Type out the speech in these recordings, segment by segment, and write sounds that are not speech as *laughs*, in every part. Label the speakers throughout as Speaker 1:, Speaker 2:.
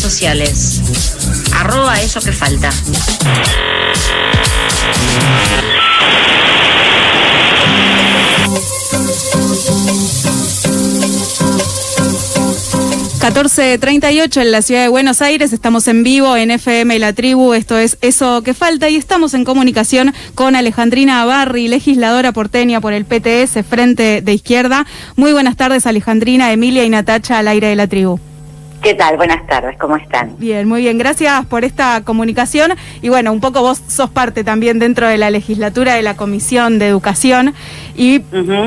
Speaker 1: sociales. Arroba eso que falta.
Speaker 2: 14.38 en la ciudad de Buenos Aires, estamos en vivo en FM La Tribu, esto es Eso que falta y estamos en comunicación con Alejandrina Barri, legisladora porteña por el PTS, Frente de Izquierda. Muy buenas tardes Alejandrina, Emilia y Natacha al aire de La Tribu.
Speaker 3: ¿Qué tal? Buenas tardes, ¿cómo están?
Speaker 2: Bien, muy bien, gracias por esta comunicación. Y bueno, un poco vos sos parte también dentro de la legislatura de la Comisión de Educación. Y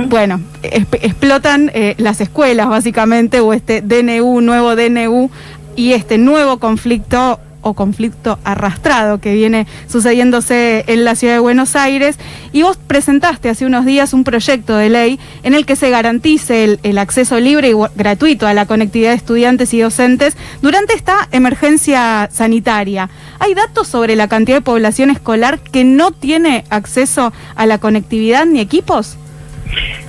Speaker 2: bueno, explotan eh, las escuelas básicamente, o este DNU, nuevo DNU, y este nuevo conflicto o conflicto arrastrado que viene sucediéndose en la ciudad de Buenos Aires. Y vos presentaste hace unos días un proyecto de ley en el que se garantice el, acceso libre y gratuito a la conectividad de estudiantes y docentes durante esta emergencia sanitaria. ¿Hay datos sobre la cantidad de población escolar que no tiene acceso a la conectividad ni equipos?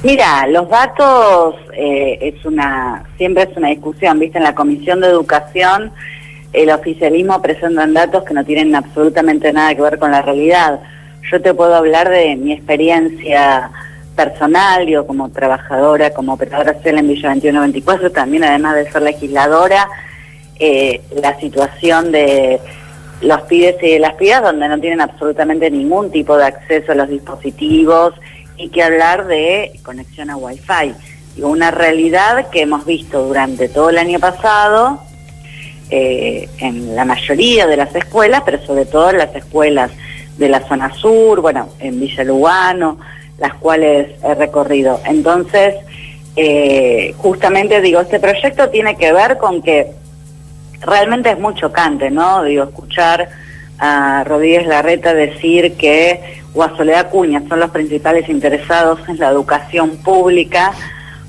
Speaker 3: Mira, los datos eh, es una siempre es una discusión, viste, en la Comisión de Educación el oficialismo presentan datos que no tienen absolutamente nada que ver con la realidad. Yo te puedo hablar de mi experiencia personal, yo como trabajadora, como operadora social en Villa 2124, también además de ser legisladora, eh, la situación de los pibes y de las pibas donde no tienen absolutamente ningún tipo de acceso a los dispositivos y que hablar de conexión a Wi-Fi. Una realidad que hemos visto durante todo el año pasado, eh, en la mayoría de las escuelas, pero sobre todo en las escuelas de la zona sur, bueno, en Villa Lugano, las cuales he recorrido. Entonces, eh, justamente digo, este proyecto tiene que ver con que realmente es muy chocante, ¿no? Digo, escuchar a Rodríguez Larreta decir que o a Cuña son los principales interesados en la educación pública,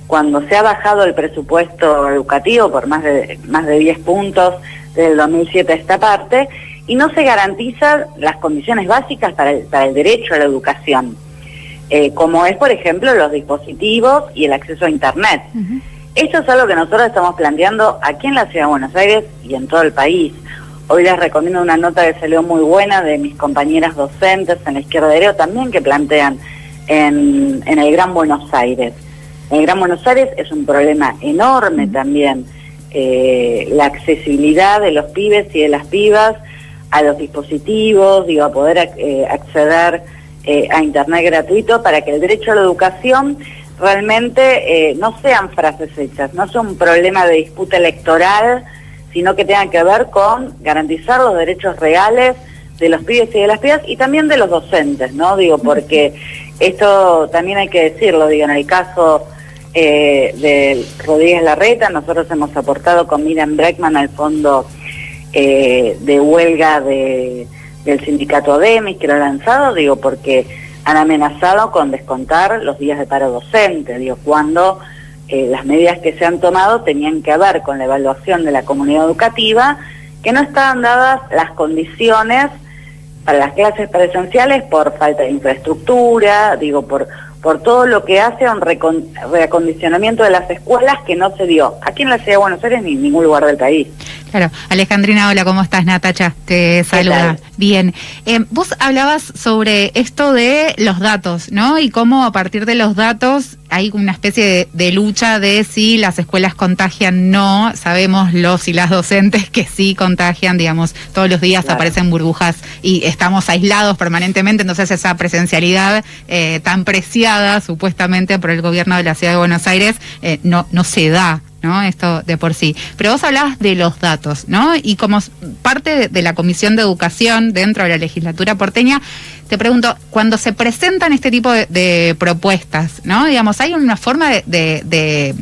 Speaker 3: cuando se ha bajado el presupuesto educativo por más de, más de 10 puntos desde el 2007 a esta parte, y no se garantizan las condiciones básicas para el, para el derecho a la educación, eh, como es, por ejemplo, los dispositivos y el acceso a Internet. Esto es algo que nosotros estamos planteando aquí en la Ciudad de Buenos Aires y en todo el país. Hoy les recomiendo una nota que salió muy buena de mis compañeras docentes en la izquierda de también que plantean en, en el Gran Buenos Aires. En Gran Buenos Aires es un problema enorme también eh, la accesibilidad de los pibes y de las pibas a los dispositivos, digo, a poder eh, acceder eh, a Internet gratuito para que el derecho a la educación realmente no sean frases hechas, no sea un problema de disputa electoral, sino que tengan que ver con garantizar los derechos reales de los pibes y de las pibas y también de los docentes, ¿no? Digo, porque esto también hay que decirlo, digo, en el caso eh, de Rodríguez Larreta. Nosotros hemos aportado con Miriam Breckman al fondo eh, de huelga de, del sindicato ADEMIS que lo ha lanzado, digo, porque han amenazado con descontar los días de paro docente, digo, cuando eh, las medidas que se han tomado tenían que ver con la evaluación de la comunidad educativa, que no estaban dadas las condiciones para las clases presenciales por falta de infraestructura, digo, por por todo lo que hace a un reacondicionamiento de las escuelas que no se dio aquí en la ciudad de Buenos Aires ni en ningún lugar del país.
Speaker 2: Claro, Alejandrina, hola, ¿cómo estás? Natacha, te saluda. Bien, eh, vos hablabas sobre esto de los datos, ¿no? Y cómo a partir de los datos hay una especie de, lucha de si las escuelas contagian, no. Sabemos los y las docentes que sí contagian, digamos, todos los días aparecen burbujas y estamos aislados permanentemente, entonces esa presencialidad eh, tan preciada supuestamente por el gobierno de la ciudad de Buenos Aires eh, no, no se da. ¿No? Esto de por sí. Pero vos hablabas de los datos, ¿no? Y como parte de la Comisión de Educación dentro de la legislatura porteña, te pregunto, cuando se presentan este tipo de, propuestas, ¿no? Digamos, ¿hay una forma de,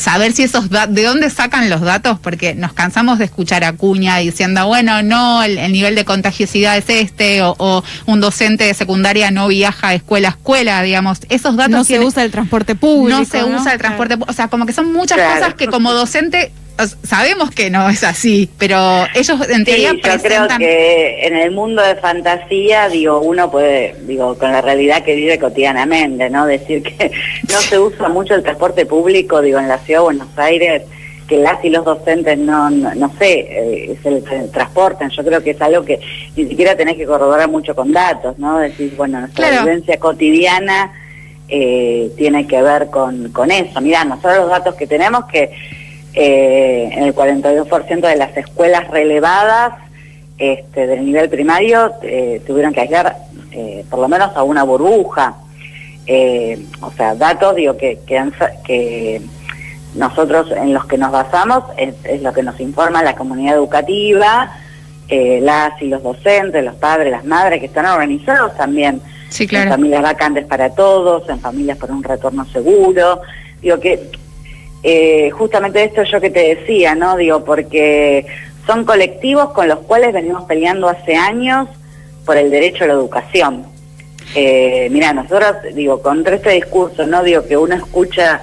Speaker 2: saber si esos de dónde sacan los datos, porque nos cansamos de escuchar a Cuña diciendo, bueno, no, el, nivel de contagiosidad es este, o, un docente de secundaria no viaja a escuela a escuela, digamos, esos datos...
Speaker 4: No se usa el transporte público.
Speaker 2: No se usa el transporte público, o sea, como que son muchas cosas que como docente sabemos que no es así, pero ellos en teoría
Speaker 3: sí, yo creo que en el mundo de fantasía, digo, uno puede, digo, con la realidad que vive cotidianamente, ¿no? Decir que no se usa mucho el transporte público, digo, en la ciudad de Buenos Aires, que las y los docentes no, no, sé, eh, se, transporten. Yo creo que es algo que ni siquiera tenés que corroborar mucho con datos, ¿no? Decir, bueno, nuestra vivencia cotidiana eh, tiene que ver con, con eso. Mirá, nosotros los datos que tenemos que eh, en el 42% de las escuelas relevadas este, del nivel primario eh, tuvieron que aislar eh, por lo menos a una burbuja. Eh, o sea, datos digo que, que, nosotros en los que nos basamos es, lo que nos informa la comunidad educativa, las y los docentes, los padres, las madres que están organizados también en familias vacantes para todos, en familias por un retorno seguro. Digo que justamente esto yo que te decía, ¿no? Digo, porque son colectivos con los cuales venimos peleando hace años por el derecho a la educación. Eh, mira, nosotros, digo, contra este discurso, ¿no? Digo, que uno escucha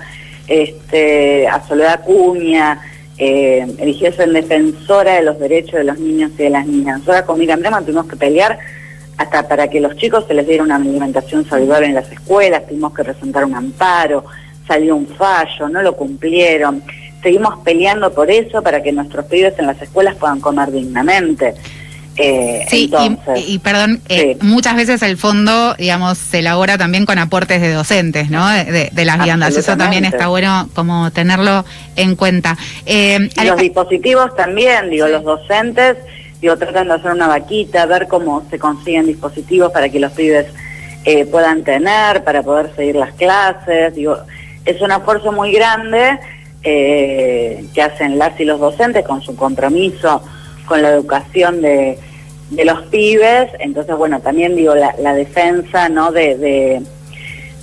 Speaker 3: este, a Soledad Cuña, eh, en defensora de los derechos de los niños y de las niñas. Nosotros con Breman tuvimos que pelear hasta para que los chicos se les diera una alimentación saludable en las escuelas, tuvimos que presentar un amparo, salió un fallo, no lo cumplieron seguimos peleando por eso, para que nuestros pibes en las escuelas puedan comer dignamente.
Speaker 2: Eh, sí, y, perdón, eh, muchas veces el fondo, digamos, se elabora también con aportes de docentes, ¿no? De, las viandas. Eso también está bueno como tenerlo en cuenta.
Speaker 3: Eh, los dispositivos también, digo, los docentes, digo, tratan de hacer una vaquita, ver cómo se consiguen dispositivos para que los pibes eh, puedan tener, para poder seguir las clases. Digo, es un esfuerzo muy grande eh, que hacen las y los docentes con su compromiso con la educación de, los pibes. Entonces, bueno, también digo la, defensa ¿no? de,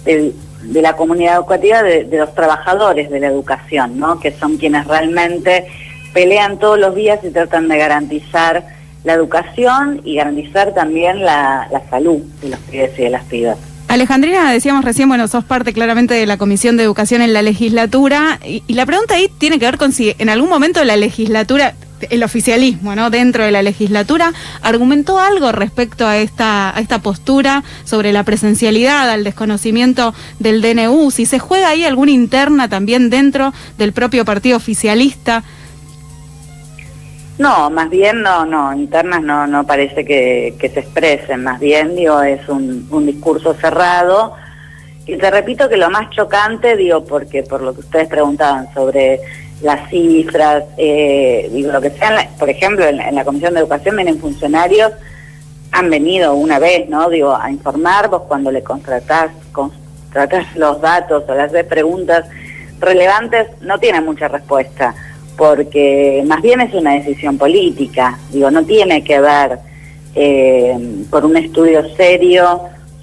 Speaker 3: de, la comunidad educativa, de, los trabajadores de la educación, ¿no? que son quienes realmente pelean todos los días y tratan de garantizar la educación y garantizar también la, la salud de los pibes y de las pibas.
Speaker 2: Alejandrina, decíamos recién, bueno, sos parte claramente de la Comisión de Educación en la legislatura, y, la pregunta ahí tiene que ver con si en algún momento la legislatura, el oficialismo, ¿no? Dentro de la legislatura, argumentó algo respecto a esta, a esta postura sobre la presencialidad, al desconocimiento del DNU, si se juega ahí alguna interna también dentro del propio partido oficialista.
Speaker 3: No, más bien no, no, internas no, no parece que, se expresen, más bien, digo, es un, discurso cerrado. Y te repito que lo más chocante, digo, porque por lo que ustedes preguntaban sobre las cifras, eh, digo, lo que sea, por ejemplo, en, la Comisión de Educación vienen funcionarios, han venido una vez, ¿no? Digo, a informar, vos cuando le contratás, contratás los datos o le haces preguntas relevantes, no tienen mucha respuesta porque más bien es una decisión política, digo, no tiene que ver eh, por un estudio serio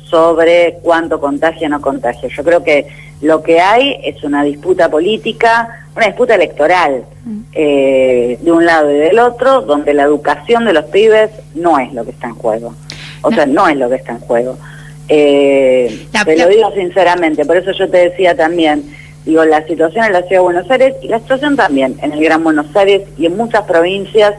Speaker 3: sobre cuánto contagia o no contagia. Yo creo que lo que hay es una disputa política, una disputa electoral, mm. eh, de un lado y del otro, donde la educación de los pibes no es lo que está en juego. O sea, no es lo que está en juego. Eh, te lo digo sinceramente, por eso yo te decía también, Digo, la situación en la Ciudad de Buenos Aires y la situación también en el Gran Buenos Aires y en muchas provincias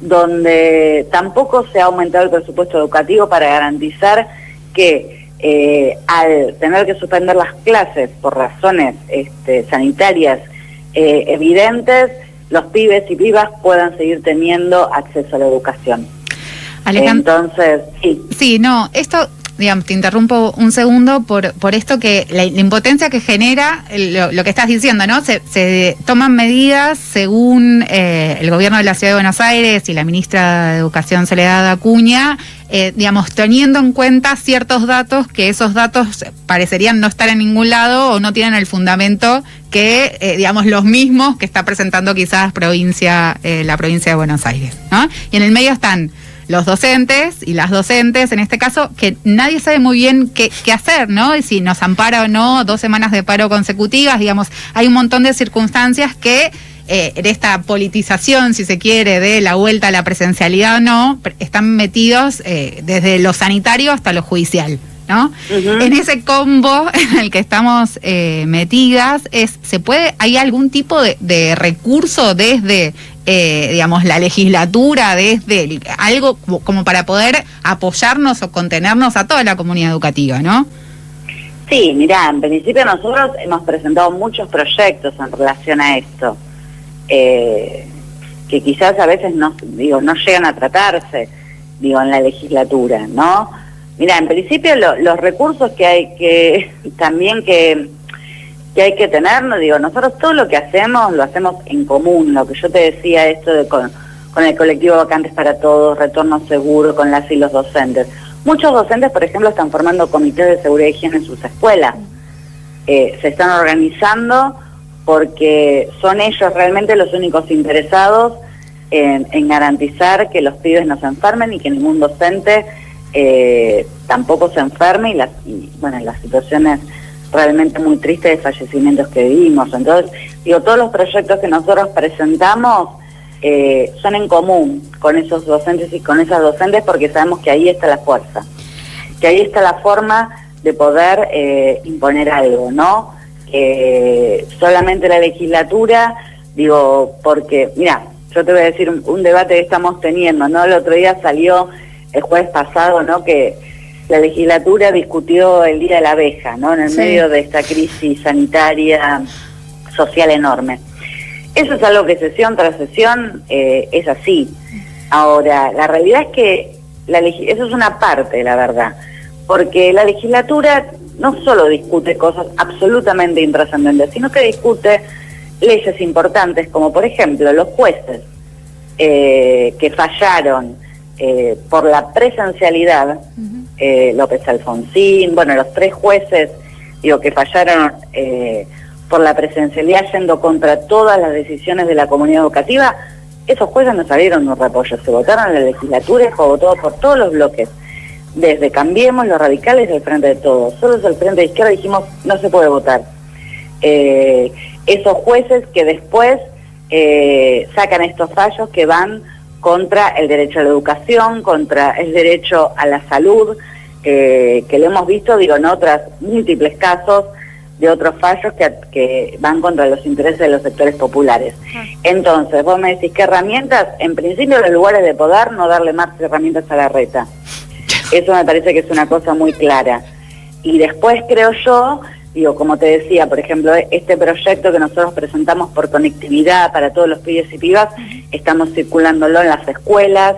Speaker 3: donde tampoco se ha aumentado el presupuesto educativo para garantizar que eh, al tener que suspender las clases por razones este, sanitarias eh, evidentes, los pibes y pibas puedan seguir teniendo acceso a la educación.
Speaker 2: Entonces, sí. Sí, no, esto digamos, te interrumpo un segundo por, por esto que la, impotencia que genera lo, que estás diciendo, ¿no? Se, toman medidas según eh, el gobierno de la Ciudad de Buenos Aires y la ministra de Educación Soledad Acuña, eh, digamos, teniendo en cuenta ciertos datos que esos datos parecerían no estar en ningún lado o no tienen el fundamento que, eh, digamos, los mismos que está presentando quizás provincia, la provincia de Buenos Aires, ¿no? Y en el medio están los docentes y las docentes, en este caso, que nadie sabe muy bien qué, hacer, ¿no? Y si nos ampara o no dos semanas de paro consecutivas, digamos, hay un montón de circunstancias que eh, en esta politización, si se quiere, de la vuelta a la presencialidad o no, están metidos eh, desde lo sanitario hasta lo judicial. ¿no? En ese combo *laughs* en el que estamos eh, metidas, es, ¿se puede, hay algún tipo de, de recurso desde eh, digamos, la legislatura desde algo como para poder apoyarnos o contenernos a toda la comunidad educativa, ¿no?
Speaker 3: Sí, mira, en principio nosotros hemos presentado muchos proyectos en relación a esto. eh, que quizás a veces no, llegan a tratarse, digo, en la legislatura, ¿no? Mira, en principio los recursos que hay que *laughs* también que, que hay que tener, no digo, nosotros todo lo que hacemos lo hacemos en común, lo que yo te decía esto de con, el colectivo Vacantes para Todos, Retorno Seguro, con las y los docentes. Muchos docentes, por ejemplo, están formando comités de seguridad y higiene en sus escuelas. Eh, se están organizando porque son ellos realmente los únicos interesados en, garantizar que los pibes no se enfermen y que ningún docente eh, tampoco se enferme y las, bueno, las situaciones realmente muy tristes de fallecimientos que vivimos. Entonces, digo, todos los proyectos que nosotros presentamos eh, son en común con esos docentes y con esas docentes porque sabemos que ahí está la fuerza, que ahí está la forma de poder eh, imponer algo, ¿no? Que solamente la legislatura, digo, porque, mira, yo te voy a decir un, debate que estamos teniendo, ¿no? El otro día salió el jueves pasado, ¿no? Que la legislatura discutió el Día de la Abeja, ¿no? En el medio de esta crisis sanitaria, social enorme. Eso es algo que sesión tras sesión eh, es así. Ahora, la realidad es que la eso es una parte, la verdad, porque la legislatura no solo discute cosas absolutamente intrascendentes, sino que discute leyes importantes, como por ejemplo los jueces eh, que fallaron eh, por la presencialidad, López Alfonsín, bueno, los tres jueces, digo, que fallaron por la presencialidad yendo contra todas las decisiones de la comunidad educativa, esos jueces no salieron de un repollo, se votaron en la legislatura y fue votado por todos los bloques. Desde Cambiemos, los radicales del Frente de Todos. Solo el Frente de Izquierda dijimos no se puede votar. Eh, esos jueces que después eh, sacan estos fallos que van contra el derecho a la educación, contra el derecho a la salud, eh, que lo hemos visto, digo, en otros múltiples casos, de otros fallos que, que, van contra los intereses de los sectores populares. Entonces, vos me decís, ¿qué herramientas? En principio, los lugares de poder, no darle más herramientas a la reta. Eso me parece que es una cosa muy clara. Y después creo yo, digo, como te decía, por ejemplo, este proyecto que nosotros presentamos por conectividad para todos los pibes y pibas, estamos circulándolo en las escuelas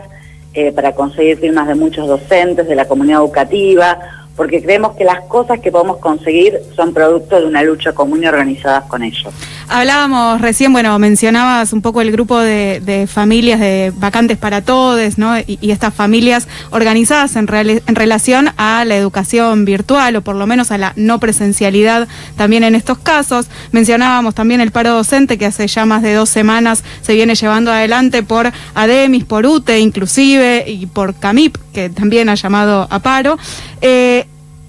Speaker 3: eh, para conseguir firmas de muchos docentes, de la comunidad educativa, porque creemos que las cosas que podemos conseguir son producto de una lucha común y organizadas con ellos.
Speaker 2: Hablábamos recién, bueno, mencionabas un poco el grupo de, familias de vacantes para todos, ¿no? Y, estas familias organizadas en, relación a la educación virtual o por lo menos a la no presencialidad también en estos casos. Mencionábamos también el paro docente que hace ya más de dos semanas se viene llevando adelante por ADEMIS, por UTE inclusive y por CAMIP, que también ha llamado a paro. Eh,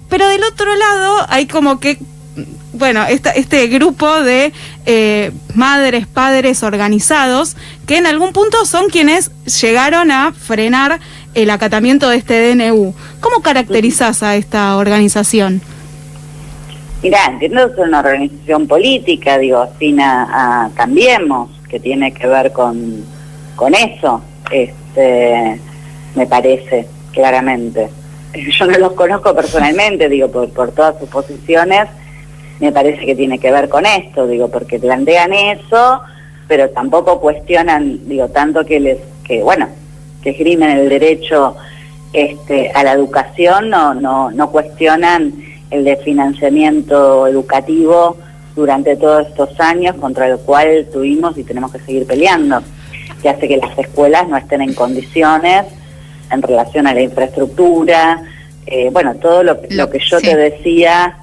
Speaker 2: pero del otro lado hay como que, bueno, este grupo de eh, madres, padres organizados que en algún punto son quienes llegaron a frenar el acatamiento de este DNU. ¿Cómo caracterizas a esta organización?
Speaker 3: Mirá, entiendo que es una organización política, digo, afina a Cambiemos, que tiene que ver con, con eso, este, me parece, claramente. *laughs* yo no los conozco personalmente, digo, por, todas sus posiciones, me parece que tiene que ver con esto, digo, porque plantean eso, pero tampoco cuestionan, digo, tanto que les, que bueno, que esgrimen el derecho este, a la educación, no, no, no cuestionan el de financiamiento educativo durante todos estos años contra el cual tuvimos y tenemos que seguir peleando, que hace que las escuelas no estén en condiciones en relación a la infraestructura, eh, bueno, todo lo, lo, que yo te decía,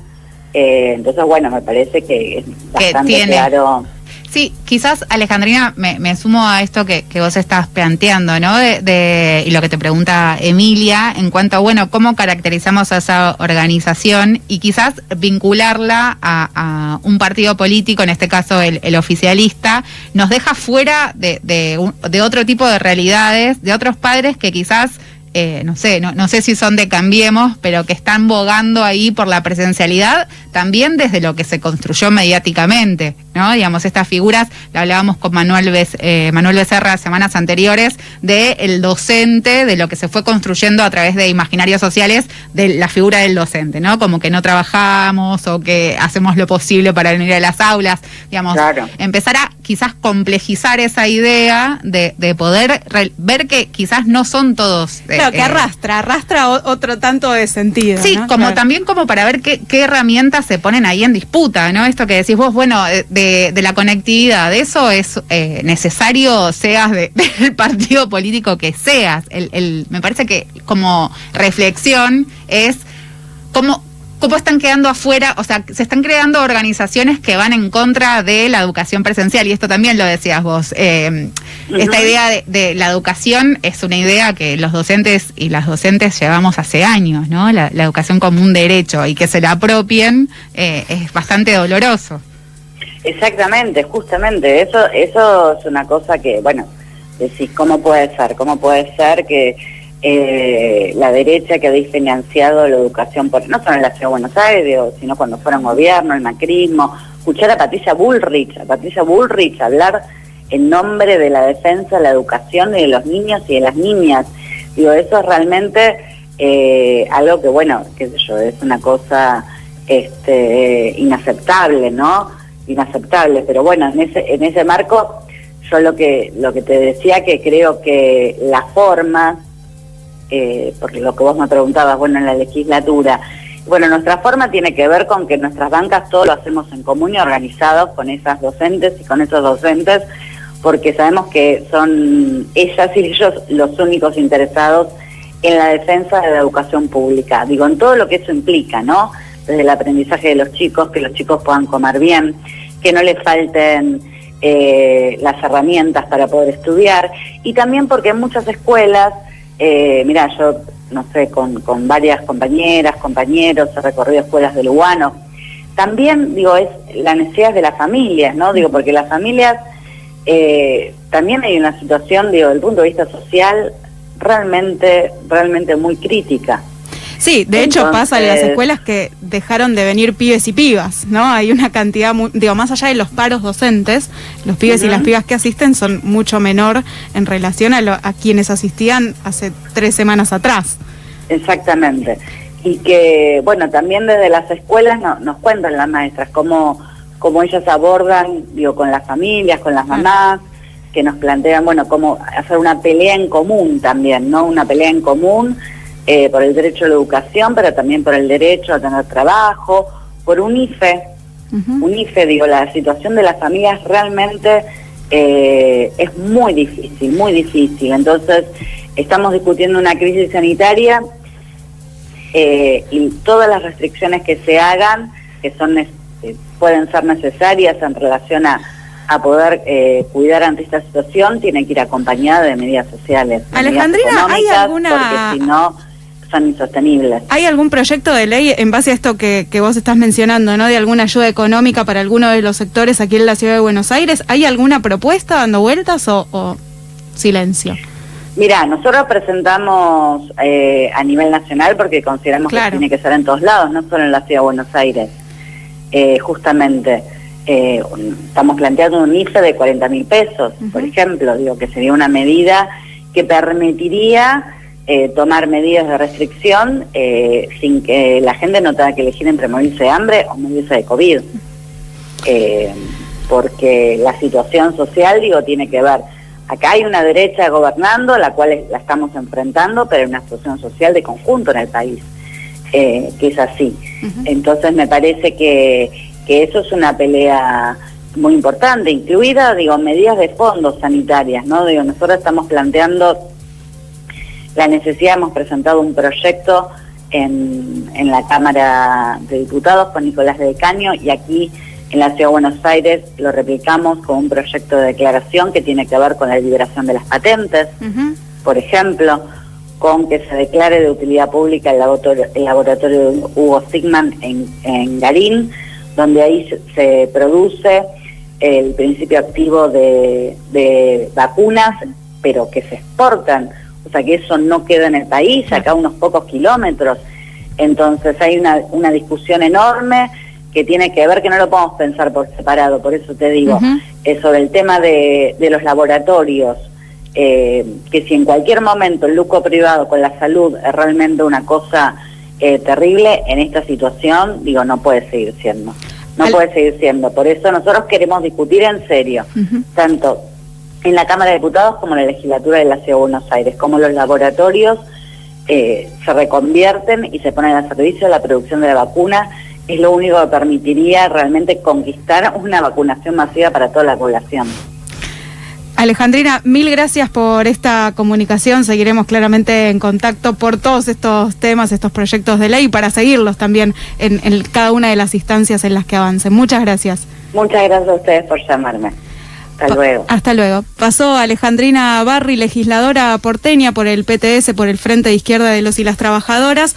Speaker 3: eh, entonces bueno, me parece que es bastante claro.
Speaker 2: Sí, quizás Alejandrina, me, sumo a esto que, vos estás planteando, ¿no? De, y lo que te pregunta Emilia en cuanto a, bueno, cómo caracterizamos a esa organización y quizás vincularla a, un partido político, en este caso el, oficialista, nos deja fuera de, de otro tipo de realidades, de otros padres que quizás eh, no sé, no, no, sé si son de Cambiemos, pero que están bogando ahí por la presencialidad, también desde lo que se construyó mediáticamente, ¿no? Digamos, estas figuras, la hablábamos con Manuel, eh, Manuel Becerra semanas anteriores, de el docente, de lo que se fue construyendo a través de imaginarios sociales, de la figura del docente, ¿no? Como que no trabajamos o que hacemos lo posible para venir a las aulas, digamos, empezar a quizás complejizar esa idea de, de poder ver que quizás no son todos.
Speaker 4: Eh, claro, que eh, arrastra, arrastra otro tanto de sentido.
Speaker 2: Sí, como también como para ver qué, qué, herramientas se ponen ahí en disputa, ¿no? Esto que decís vos, bueno, de, de la conectividad, eso es eh, necesario, seas de, *laughs* del partido político que seas. El, el, me parece que como reflexión es cómo cómo están quedando afuera, o sea, se están creando organizaciones que van en contra de la educación presencial, y esto también lo decías vos. Eh, esta idea de, la educación es una idea que los docentes y las docentes llevamos hace años, ¿no? La, educación como un derecho y que se la apropien eh, es bastante doloroso.
Speaker 3: Exactamente, justamente, eso, eso es una cosa que, bueno, decís, ¿cómo puede ser? ¿Cómo puede ser que eh, la derecha que habéis financiado la educación, por, no solo en la Ciudad de Buenos Aires, sino cuando fueron gobierno, el macrismo, escuchar a Patricia Bullrich, a Patricia Bullrich hablar en nombre de la defensa de la educación de los niños y de las niñas. Digo, eso es realmente eh, algo que, bueno, qué sé yo, es una cosa este, inaceptable, ¿no? Inaceptable, pero bueno, en ese, en ese marco yo lo que, lo que te decía que creo que la forma eh, porque lo que vos me preguntabas, bueno, en la legislatura. Bueno, nuestra forma tiene que ver con que nuestras bancas todo lo hacemos en común y organizados con esas docentes y con esos docentes, porque sabemos que son ellas y ellos los únicos interesados en la defensa de la educación pública. Digo, en todo lo que eso implica, ¿no? Desde el aprendizaje de los chicos, que los chicos puedan comer bien, que no les falten eh, las herramientas para poder estudiar, y también porque en muchas escuelas eh, mira, yo, no sé, con, con varias compañeras, compañeros, he recorrido escuelas de Lugano. También, digo, es la necesidad de las familias, ¿no? Digo, porque las familias eh, también hay una situación, digo, desde el punto de vista social, realmente, realmente muy crítica.
Speaker 4: Sí, de hecho pasa en las escuelas que dejaron de venir pibes y pibas, ¿no? Hay una cantidad, digo, más allá de los paros docentes, los pibes y las pibas que asisten son mucho menor en relación a, a quienes asistían hace tres semanas atrás.
Speaker 3: Exactamente. Y que, bueno, también desde las escuelas nos cuentan las maestras cómo, cómo ellas abordan, digo, con las familias, con las mamás, que nos plantean, bueno, cómo hacer una pelea en común también, ¿no? Una pelea en común eh, por el derecho a la educación, pero también por el derecho a tener trabajo, por un IFE. Un IFE, digo, la situación de las familias realmente eh, es muy difícil, muy difícil. Entonces, estamos discutiendo una crisis sanitaria eh, y todas las restricciones que se hagan, que son pueden ser necesarias en relación a, a poder cuidar ante esta situación, tienen que ir acompañadas de medidas sociales.
Speaker 4: Alejandrina, ¿hay alguna...
Speaker 3: Porque si no son insostenibles.
Speaker 4: ¿Hay algún proyecto de ley en base a esto que, vos estás mencionando, ¿no? de alguna ayuda económica para alguno de los sectores aquí en la ciudad de Buenos Aires? ¿Hay alguna propuesta dando vueltas o, silencio?
Speaker 3: Mira, nosotros presentamos eh, a nivel nacional porque consideramos que tiene que ser en todos lados, no solo en la ciudad de Buenos Aires. Eh, justamente, eh, estamos planteando un IFE de 40 mil pesos, por ejemplo, digo que sería una medida que permitiría eh, tomar medidas de restricción eh, sin que la gente no tenga que elegir entre morirse de hambre o morirse de COVID. Eh, porque la situación social, digo, tiene que ver. Acá hay una derecha gobernando, la cual la estamos enfrentando, pero hay una situación social de conjunto en el país, que es así. Entonces me parece que, que eso es una pelea muy importante, incluida, digo, medidas de fondos sanitarias, ¿no? Digo, nosotros estamos planteando la necesidad, hemos presentado un proyecto en, en la Cámara de Diputados con Nicolás de Caño y aquí en la Ciudad de Buenos Aires lo replicamos con un proyecto de declaración que tiene que ver con la liberación de las patentes, por ejemplo, con que se declare de utilidad pública el laboratorio, el laboratorio de Hugo Sigman en, en Garín, donde ahí se, produce el principio activo de, de vacunas, pero que se exportan o sea que eso no queda en el país, acá unos pocos kilómetros. Entonces hay una, una discusión enorme que tiene que ver, que no lo podemos pensar por separado, por eso te digo, uh sobre el tema de, de los laboratorios, eh, que si en cualquier momento el lucro privado con la salud es realmente una cosa eh, terrible, en esta situación, digo, no puede seguir siendo. No puede seguir siendo. Por eso nosotros queremos discutir en serio, tanto en la Cámara de Diputados como en la legislatura de la Ciudad de Buenos Aires, cómo los laboratorios eh, se reconvierten y se ponen al servicio de la producción de la vacuna. Es lo único que permitiría realmente conquistar una vacunación masiva para toda la población.
Speaker 4: Alejandrina, mil gracias por esta comunicación. Seguiremos claramente en contacto por todos estos temas, estos proyectos de ley, para seguirlos también en, en cada una de las instancias en las que avancen. Muchas gracias.
Speaker 3: Muchas gracias a ustedes por llamarme. Hasta luego.
Speaker 4: Hasta luego. Pasó Alejandrina Barri, legisladora porteña por el PTS, por el Frente de Izquierda de los y las Trabajadoras.